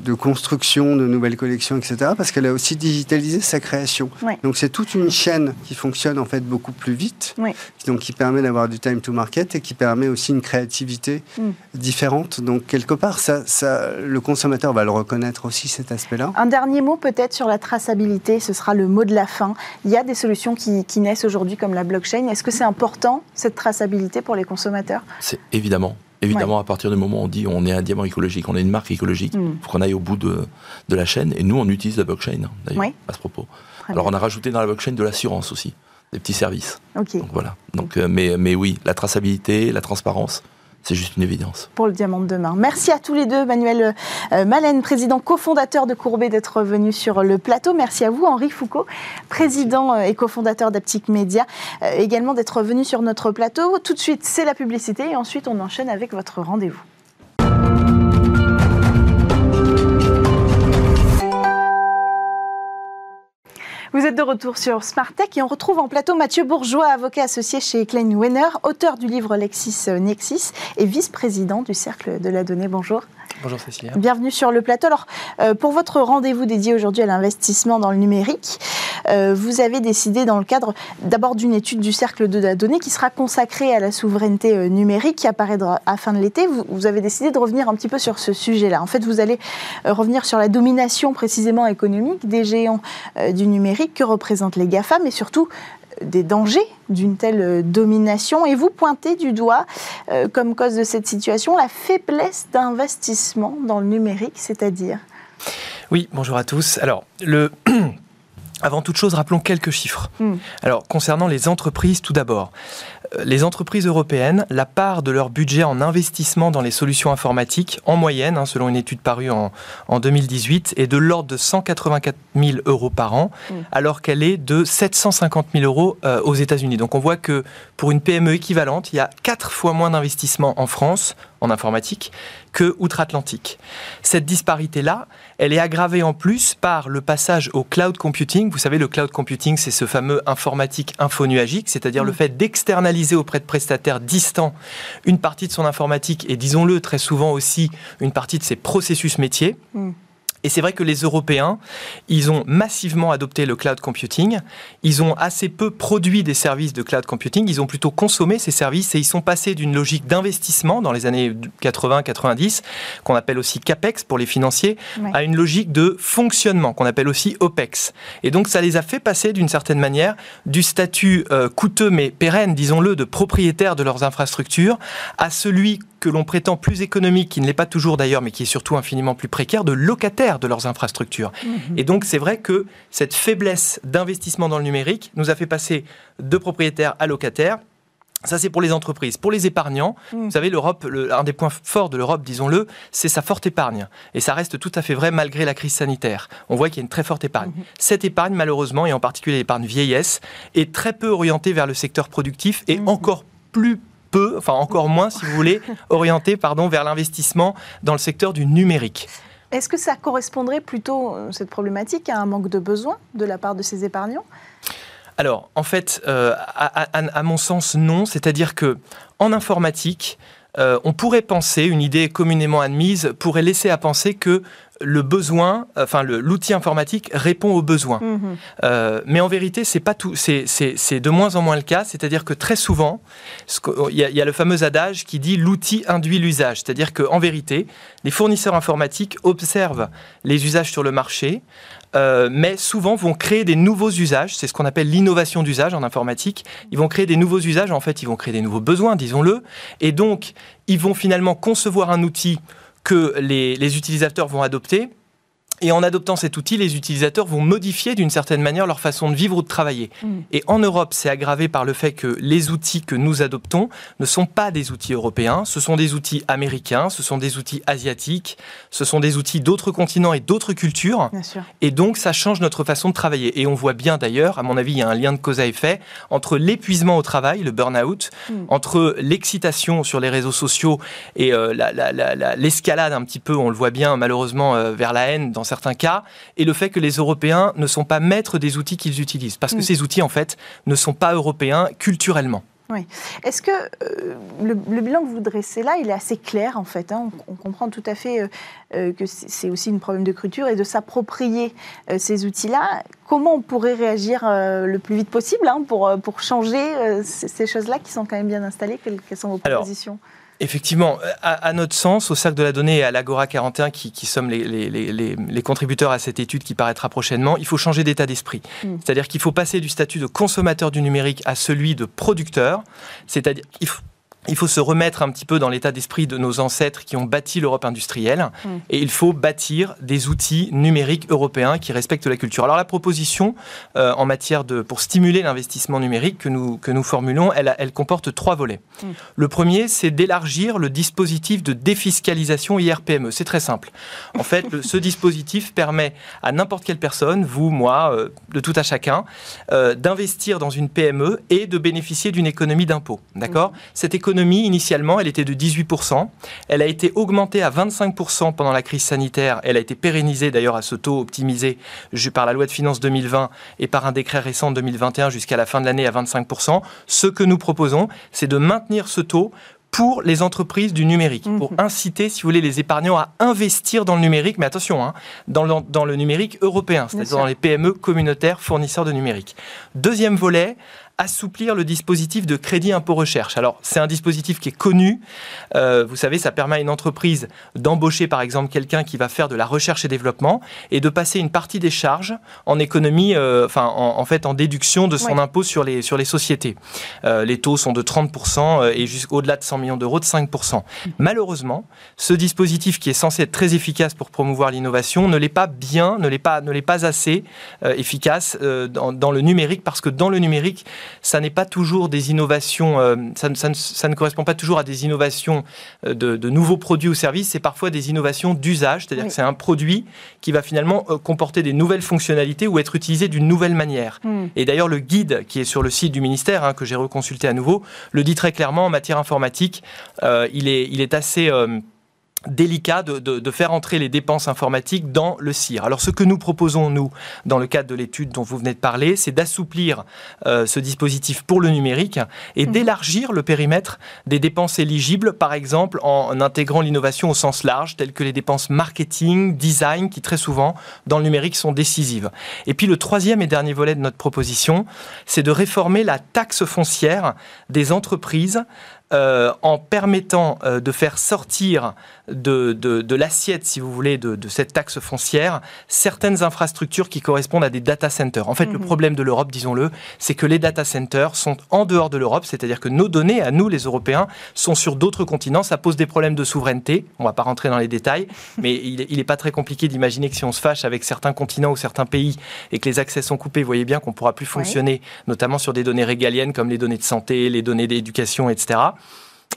de, construction de nouvelles collections, etc. Parce qu'elle a aussi digitalisé sa création. Donc c'est toute une chaîne qui fonctionne en fait beaucoup plus vite, donc qui permet d'avoir du time to market et qui permet aussi une créativité mm. différente. Donc quelque part, ça, ça, le consommateur va le reconnaître aussi cet aspect-là. Un dernier mot peut-être sur la traçabilité, ce sera le mot de la fin. Il y a des solutions qui, qui naissent aujourd'hui comme la blockchain. Est-ce que c'est important cette traçabilité pour les consommateurs? C'est évidemment. Évidemment, à partir du moment où on dit on est un diamant écologique, on est une marque écologique, il mm. faut qu'on aille au bout de, de, la chaîne. Et nous, on utilise la blockchain, hein, d'ailleurs, à ce propos. Alors, on a rajouté dans la blockchain de l'assurance aussi, des petits services. Donc, voilà. Donc, euh, mais, mais oui, la traçabilité, la transparence, c'est juste une évidence. Pour le diamant de demain. Merci à tous les deux, Manuel euh, Malène, président cofondateur de Courbet, d'être venu sur le plateau. Merci à vous, Henri Foucault, président euh, et cofondateur d'Aptic Media, euh, également d'être venu sur notre plateau. Tout de suite, c'est la publicité et ensuite on enchaîne avec votre rendez-vous. Vous êtes de retour sur Smart Tech et on retrouve en plateau Mathieu Bourgeois, avocat associé chez Klein Wenner, auteur du livre Lexis Nexis et vice-président du Cercle de la Donnée. Bonjour. Bonjour Cécilia. Bienvenue sur le plateau. Alors, euh, pour votre rendez-vous dédié aujourd'hui à l'investissement dans le numérique, euh, vous avez décidé dans le cadre d'abord d'une étude du Cercle de la Donnée qui sera consacrée à la souveraineté euh, numérique qui apparaîtra à fin de l'été. Vous, avez décidé de revenir un petit peu sur ce sujet-là. En fait, vous allez revenir sur la domination précisément économique des géants du numérique que représentent les GAFA, mais surtout des dangers d'une telle domination et vous pointez du doigt euh, comme cause de cette situation la faiblesse d'investissement dans le numérique, c'est-à-dire? Oui, bonjour à tous. Alors, le... Avant toute chose, rappelons quelques chiffres. Hmm. Alors, concernant les entreprises, tout d'abord, euh, les entreprises européennes, la part de leur budget en investissement dans les solutions informatiques, en moyenne, hein, selon une étude parue en, en 2018, est de l'ordre de 184 000 euros par an, hmm. alors qu'elle est de 750 000 euros euh, aux États-Unis. Donc, on voit que pour une PME équivalente, il y a quatre fois moins d'investissement en France en informatique que outre-Atlantique. Cette disparité-là, elle est aggravée en plus par le passage au cloud computing. Vous savez, le cloud computing, c'est ce fameux informatique infonuagique, c'est-à-dire le mm. fait d'externaliser auprès de prestataires distants une partie de son informatique et, disons-le, très souvent aussi une partie de ses processus métiers. Mm. Et c'est vrai que les Européens, ils ont massivement adopté le cloud computing. Ils ont assez peu produit des services de cloud computing. Ils ont plutôt consommé ces services et ils sont passés d'une logique d'investissement dans les années 80-90, qu'on appelle aussi CAPEX pour les financiers, à une logique de fonctionnement, qu'on appelle aussi OPEX. Et donc ça les a fait passer d'une certaine manière du statut euh, coûteux mais pérenne, disons-le, de propriétaire de leurs infrastructures, à celui que l'on prétend plus économique, qui ne l'est pas toujours d'ailleurs, mais qui est surtout infiniment plus précaire, de locataires de leurs infrastructures. Mhm. Et donc c'est vrai que cette faiblesse d'investissement dans le numérique nous a fait passer de propriétaires à locataires. Ça, c'est pour les entreprises. Pour les épargnants, mhm. vous savez, l'Europe, un des points forts de l'Europe, disons-le, c'est sa forte épargne. Et ça reste tout à fait vrai malgré la crise sanitaire. On voit qu'il y a une très forte épargne. Mhm. Cette épargne, malheureusement, et en particulier l'épargne vieillesse, est très peu orientée vers le secteur productif et encore plus peu, enfin encore moins si vous voulez, orienté pardon, vers l'investissement dans le secteur du numérique. Est-ce que ça correspondrait plutôt, euh, cette problématique, à un manque de besoin de la part de ces épargnants? Alors, en fait, euh, à, mon sens, non. C'est-à-dire que en informatique, euh, on pourrait penser, une idée communément admise, pourrait laisser à penser que le besoin, enfin l'outil informatique répond aux besoins. Mhm. Euh, mais en vérité, c'est pas tout, c'est de moins en moins le cas. C'est-à-dire que très souvent, il y, y, a le fameux adage qui dit l'outil induit l'usage. C'est-à-dire qu'en vérité, les fournisseurs informatiques observent les usages sur le marché, euh, mais souvent vont créer des nouveaux usages. C'est ce qu'on appelle l'innovation d'usage en informatique. Ils vont créer des nouveaux usages. En fait, ils vont créer des nouveaux besoins, disons-le. Et donc, ils vont finalement concevoir un outil que les, utilisateurs vont adopter et en adoptant cet outil, les utilisateurs vont modifier d'une certaine manière leur façon de vivre ou de travailler. Mm. Et en Europe, c'est aggravé par le fait que les outils que nous adoptons ne sont pas des outils européens, ce sont des outils américains, ce sont des outils asiatiques, ce sont des outils d'autres continents et d'autres cultures. Et donc, ça change notre façon de travailler. Et on voit bien d'ailleurs, à mon avis, il y a un lien de cause à effet entre l'épuisement au travail, le burn-out, mm. entre l'excitation sur les réseaux sociaux et euh, l'escalade un petit peu, on le voit bien malheureusement, euh, vers la haine dans certains cas, et le fait que les Européens ne sont pas maîtres des outils qu'ils utilisent. Parce que mm. ces outils, en fait, ne sont pas européens culturellement. Oui. Est-ce que euh, le, bilan que vous dressez là, il est assez clair en fait hein? On, comprend tout à fait euh, euh, que c'est aussi un problème de culture et de s'approprier ces outils-là. Comment on pourrait réagir le plus vite possible hein, pour, pour changer ces choses-là qui sont quand même bien installées Quelles, sont vos propositions? Effectivement, à, notre sens, au Cercle de la Donnée et à l'Agora 41, qui, sommes les, contributeurs à cette étude qui paraîtra prochainement, il faut changer d'état d'esprit. Mm. C'est-à-dire qu'il faut passer du statut de consommateur du numérique à celui de producteur. C'est-à-dire faut il faut se remettre un petit peu dans l'état d'esprit de nos ancêtres qui ont bâti l'Europe industrielle mm. et il faut bâtir des outils numériques européens qui respectent la culture. Alors la proposition euh, en matière de pour stimuler l'investissement numérique que nous que nous formulons, elle, elle comporte trois volets. Mm. Le premier, c'est d'élargir le dispositif de défiscalisation IRPME. C'est très simple. En fait, ce dispositif permet à n'importe quelle personne, vous, moi, euh, de tout à chacun, euh, d'investir dans une PME et de bénéficier d'une économie d'impôt. D'accord? Mm. Cette économie initialement, elle était de 18%. Elle a été augmentée à 25% pendant la crise sanitaire. Elle a été pérennisée d'ailleurs à ce taux optimisé par la loi de finances 2020 et par un décret récent de 2021 jusqu'à la fin de l'année à 25%. Ce que nous proposons, c'est de maintenir ce taux pour les entreprises du numérique, mhm. pour inciter, si vous voulez, les épargnants à investir dans le numérique, mais attention, hein, dans, le, dans, le, numérique européen, c'est-à-dire dans les PME communautaires fournisseurs de numérique. Deuxième volet, assouplir le dispositif de crédit impôt recherche. Alors, c'est un dispositif qui est connu. Euh, vous savez, ça permet à une entreprise d'embaucher, par exemple, quelqu'un qui va faire de la recherche et développement et de passer une partie des charges en économie, euh, enfin, en, fait, en déduction de son impôt sur les, sur les sociétés. Euh, les taux sont de 30% et jusqu'au-delà de 100 millions d'euros de 5%. Malheureusement, ce dispositif qui est censé être très efficace pour promouvoir l'innovation ne l'est pas bien, ne l'est pas, ne l'est pas assez efficace dans, dans le numérique parce que dans le numérique, ça n'est pas toujours des innovations, euh, ça, ne correspond pas toujours à des innovations euh, de, nouveaux produits ou services, c'est parfois des innovations d'usage, c'est-à-dire que c'est un produit qui va finalement euh, comporter des nouvelles fonctionnalités ou être utilisé d'une nouvelle manière. Hmm. Et d'ailleurs, le guide qui est sur le site du ministère, hein, que j'ai reconsulté à nouveau, le dit très clairement en matière informatique, il, est, il est assez délicat de, faire entrer les dépenses informatiques dans le CIR. Alors ce que nous proposons, nous, dans le cadre de l'étude dont vous venez de parler, c'est d'assouplir euh, ce dispositif pour le numérique et mhm. d'élargir le périmètre des dépenses éligibles, par exemple en intégrant l'innovation au sens large, telles que les dépenses marketing, design, qui très souvent, dans le numérique, sont décisives. Et puis le troisième et dernier volet de notre proposition, c'est de réformer la taxe foncière des entreprises euh, en permettant euh, de faire sortir de, de, l'assiette, si vous voulez, de, cette taxe foncière, certaines infrastructures qui correspondent à des data centers. En fait, le mhm. problème de l'Europe, disons-le, c'est que les data centers sont en dehors de l'Europe, c'est-à-dire que nos données, à nous les Européens, sont sur d'autres continents. Ça pose des problèmes de souveraineté. On ne va pas rentrer dans les détails, mais il n'est pas très compliqué d'imaginer que si on se fâche avec certains continents ou certains pays et que les accès sont coupés, vous voyez bien qu'on ne pourra plus fonctionner, notamment sur des données régaliennes comme les données de santé, les données d'éducation, etc.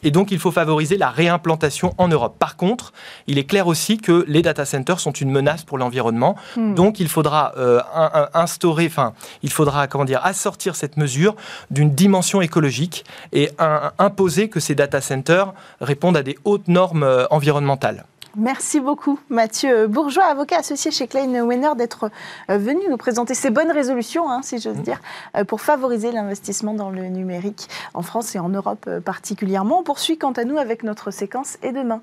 Et donc, il faut favoriser la réimplantation en Europe. Par contre, il est clair aussi que les data centers sont une menace pour l'environnement. Hmm. Donc, il faudra euh, instaurer, enfin, il faudra, comment dire, assortir cette mesure d'une dimension écologique et imposer que ces data centers répondent à des hautes normes euh, environnementales. Merci beaucoup Mathieu Bourgeois, avocat associé chez Klein Wenner, d'être euh, venu nous présenter ces bonnes résolutions, hein, si j'ose dire, euh, pour favoriser l'investissement dans le numérique en France et en Europe euh, particulièrement. On poursuit quant à nous avec notre séquence et demain.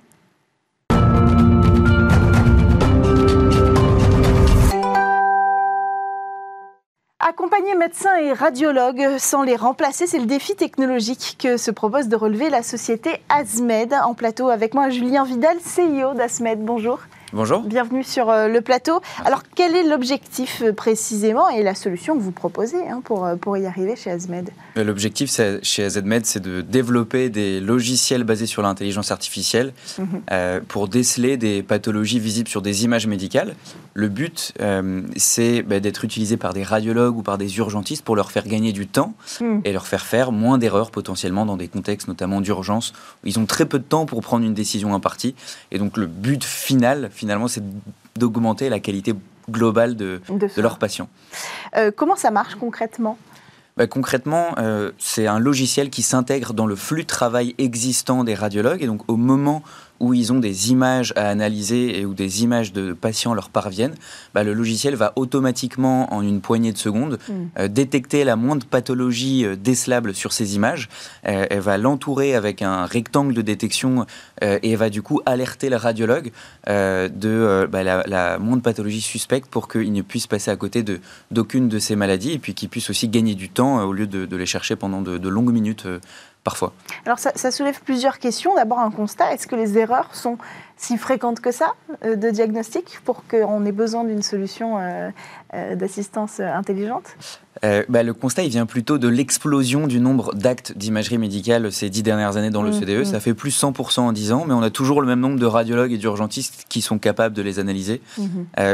Accompagner médecins et radiologues sans les remplacer, c'est le défi technologique que se propose de relever la société Asmed. En plateau avec moi, Julien Vidal, CEO d'Asmed. Bonjour. Bonjour. Bienvenue sur euh, le plateau. Alors, quel est l'objectif euh, précisément et la solution que vous proposez hein, pour, euh, pour y arriver chez Azmed? L'objectif chez Azmed, c'est de développer des logiciels basés sur l'intelligence artificielle mhm. pour déceler des pathologies visibles sur des images médicales. Le but, c'est bah, d'être utilisé par des radiologues ou par des urgentistes pour leur faire gagner du temps mhm. et leur faire faire moins d'erreurs potentiellement dans des contextes notamment d'urgence où ils ont très peu de temps pour prendre une décision impartie. Et donc, le but final, finalement, c'est d'augmenter la qualité globale de, de, leurs patients. Euh, comment ça marche concrètement? Bah, concrètement, euh, c'est un logiciel qui s'intègre dans le flux de travail existant des radiologues. Et donc, au moment où ils ont des images à analyser et où des images de patients leur parviennent, bah, le logiciel va automatiquement, en une poignée de secondes, mm. euh, détecter la moindre pathologie euh, décelable sur ces images. Euh, elle va l'entourer avec un rectangle de détection et va du coup alerter le radiologue de bah, la, moindre pathologie suspecte pour qu'il ne puisse passer à côté d'aucune de, ces maladies et puis qu'il puisse aussi gagner du temps au lieu de, les chercher pendant de, de longues minutes parfois. Alors ça, soulève plusieurs questions. D'abord un constat, est-ce que les erreurs sont si fréquentes que ça euh, de diagnostic pour qu'on ait besoin d'une solution euh, euh, d'assistance intelligente? Bah, Le constat, il vient plutôt de l'explosion du nombre d'actes d'imagerie médicale ces dix dernières années dans le mmh, CDE. Mmh. Ça fait plus 100% en 10 ans, mais on a toujours le même nombre de radiologues et d'urgentistes qui sont capables de les analyser. Mmh.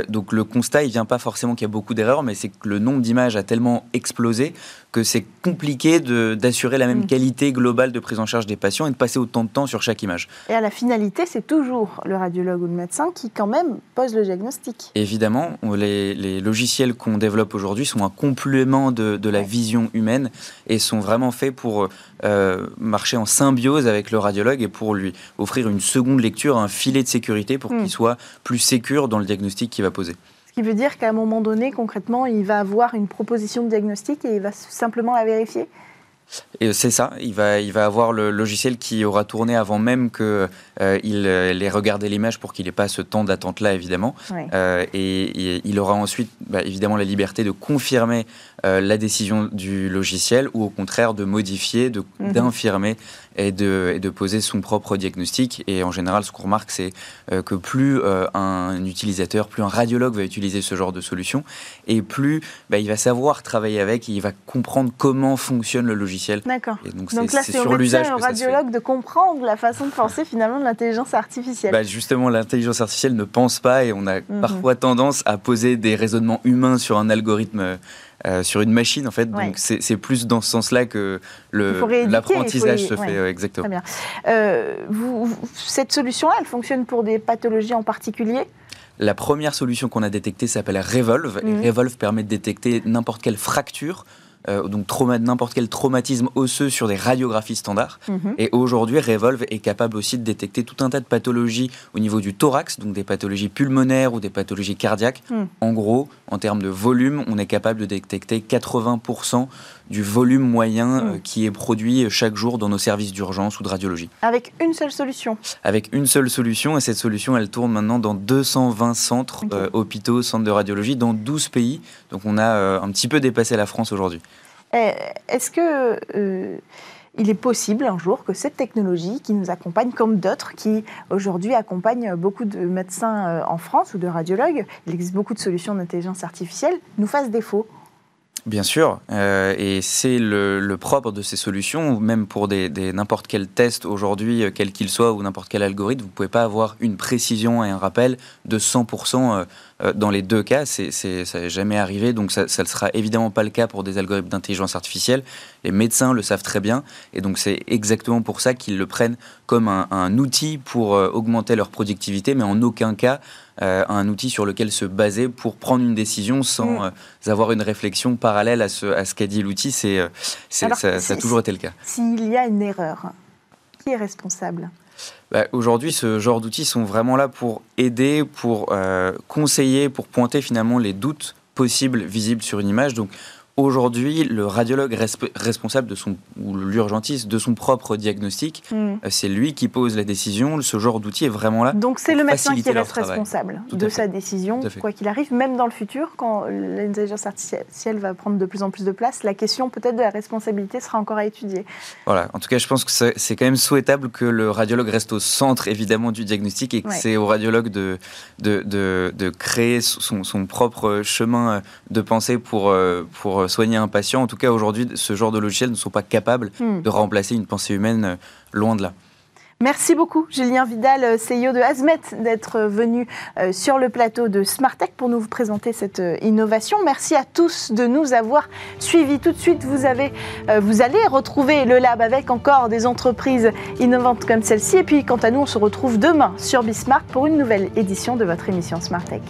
donc le constat, il vient pas forcément qu'il y a beaucoup d'erreurs, mais c'est que le nombre d'images a tellement explosé que c'est compliqué d'assurer la même qualité globale de prise en charge des patients et de passer autant de temps sur chaque image. Et à la finalité, c'est toujours le radiologue ou le médecin qui quand même pose le diagnostic. Évidemment, les, logiciels qu'on développe aujourd'hui sont un complément de, la vision humaine et sont vraiment faits pour euh, marcher en symbiose avec le radiologue et pour lui offrir une seconde lecture, un filet de sécurité pour hmm. qu'il soit plus sécure dans le diagnostic qu'il va poser. Ce qui veut dire qu'à un moment donné, concrètement, il va avoir une proposition de diagnostic et il va simplement la vérifier? C'est ça, il va, il va avoir le logiciel qui aura tourné avant même qu'il euh, il euh, ait regardé l'image pour qu'il n'ait pas ce temps d'attente-là, évidemment. Euh, et, il aura ensuite, bah, évidemment, la liberté de confirmer la décision du logiciel ou au contraire de modifier, mhm. d'infirmer et de, et de, poser son propre diagnostic. Et en général, ce qu'on remarque, c'est que plus un utilisateur, plus un radiologue va utiliser ce genre de solution, et plus bah, il va savoir travailler avec, il va comprendre comment fonctionne le logiciel D'accord. Donc, là, c'est sur l'usage au radiologue de comprendre la façon de penser finalement de l'intelligence artificielle. Bah, justement, l'intelligence artificielle ne pense pas et on a mhm. parfois tendance à poser des raisonnements humains sur un algorithme. Euh, sur une machine en fait. Donc c'est plus dans ce sens-là que l'apprentissage se fait exactement. Très bien. Euh, vous, cette solution-là, elle fonctionne pour des pathologies en particulier? La première solution qu'on a détectée s'appelle Revolve. Et mhm. Revolve permet de détecter n'importe quelle fracture euh, donc n'importe quel traumatisme osseux sur des radiographies standards. Mhm. Et aujourd'hui, Revolve est capable aussi de détecter tout un tas de pathologies au niveau du thorax, donc des pathologies pulmonaires ou des pathologies cardiaques. Mhm. En gros, en termes de volume, on est capable de détecter 80% du volume moyen euh, qui est produit chaque jour dans nos services d'urgence ou de radiologie. Avec une seule solution Avec une seule solution, et cette solution, elle tourne maintenant dans 220 centres, euh, hôpitaux, centres de radiologie, dans 12 pays. Donc on a un petit peu dépassé la France aujourd'hui. Eh, est-ce que euh, il est possible un jour que cette technologie qui nous accompagne, comme d'autres qui aujourd'hui accompagnent beaucoup de médecins euh, en France ou de radiologues, il existe beaucoup de solutions d'intelligence artificielle, nous fasse défaut? Bien sûr, euh, et c'est le, propre de ces solutions, même pour des, n'importe quel test aujourd'hui, euh, quel qu'il soit, ou n'importe quel algorithme, vous ne pouvez pas avoir une précision et un rappel de 100% euh, dans les deux cas. C'est, ça n'est jamais arrivé, donc ça ne sera évidemment pas le cas pour des algorithmes d'intelligence artificielle. Les médecins le savent très bien, et donc c'est exactement pour ça qu'ils le prennent comme un, un outil pour augmenter leur productivité, mais en aucun cas euh, un outil sur lequel se baser pour prendre une décision sans mm. euh, avoir une réflexion parallèle à ce, à ce qu'a dit l'outil. C'est, euh, ça, a toujours été le cas. S'il y a une erreur, qui est responsable? Bah, Aujourd'hui, ce genre d'outils sont vraiment là pour aider, pour conseiller, pour pointer finalement les doutes possibles, visibles sur une image. Aujourd'hui, le radiologue responsable de son ou l'urgentiste de son propre diagnostic, hmm. euh, c'est lui qui pose la décision. Ce genre d'outil est vraiment là. Donc c'est le médecin qui reste responsable de sa décision, quoi qu'il arrive, même dans le futur, quand l'intelligence artificielle va prendre de plus en plus de place. La question peut-être de la responsabilité sera encore à étudier. Voilà. En tout cas, je pense que c'est quand même souhaitable que le radiologue reste au centre évidemment du diagnostic et que c'est au radiologue de de, de, de créer son, son, propre chemin de pensée pour euh, pour soigner un patient. En tout cas, aujourd'hui, ce genre de logiciels ne sont pas capables hmm. de remplacer une pensée humaine euh, loin de là. Merci beaucoup, Julien Vidal, euh, CEO de Hazmet, d'être venu euh, sur le plateau de Smartech pour nous présenter cette innovation. Merci à tous de nous avoir suivis. Tout de suite, vous, avez, vous allez retrouver le lab avec encore des entreprises innovantes comme celle-ci. Et puis, quant à nous, on se retrouve demain sur Bismart pour une nouvelle édition de votre émission Smartech.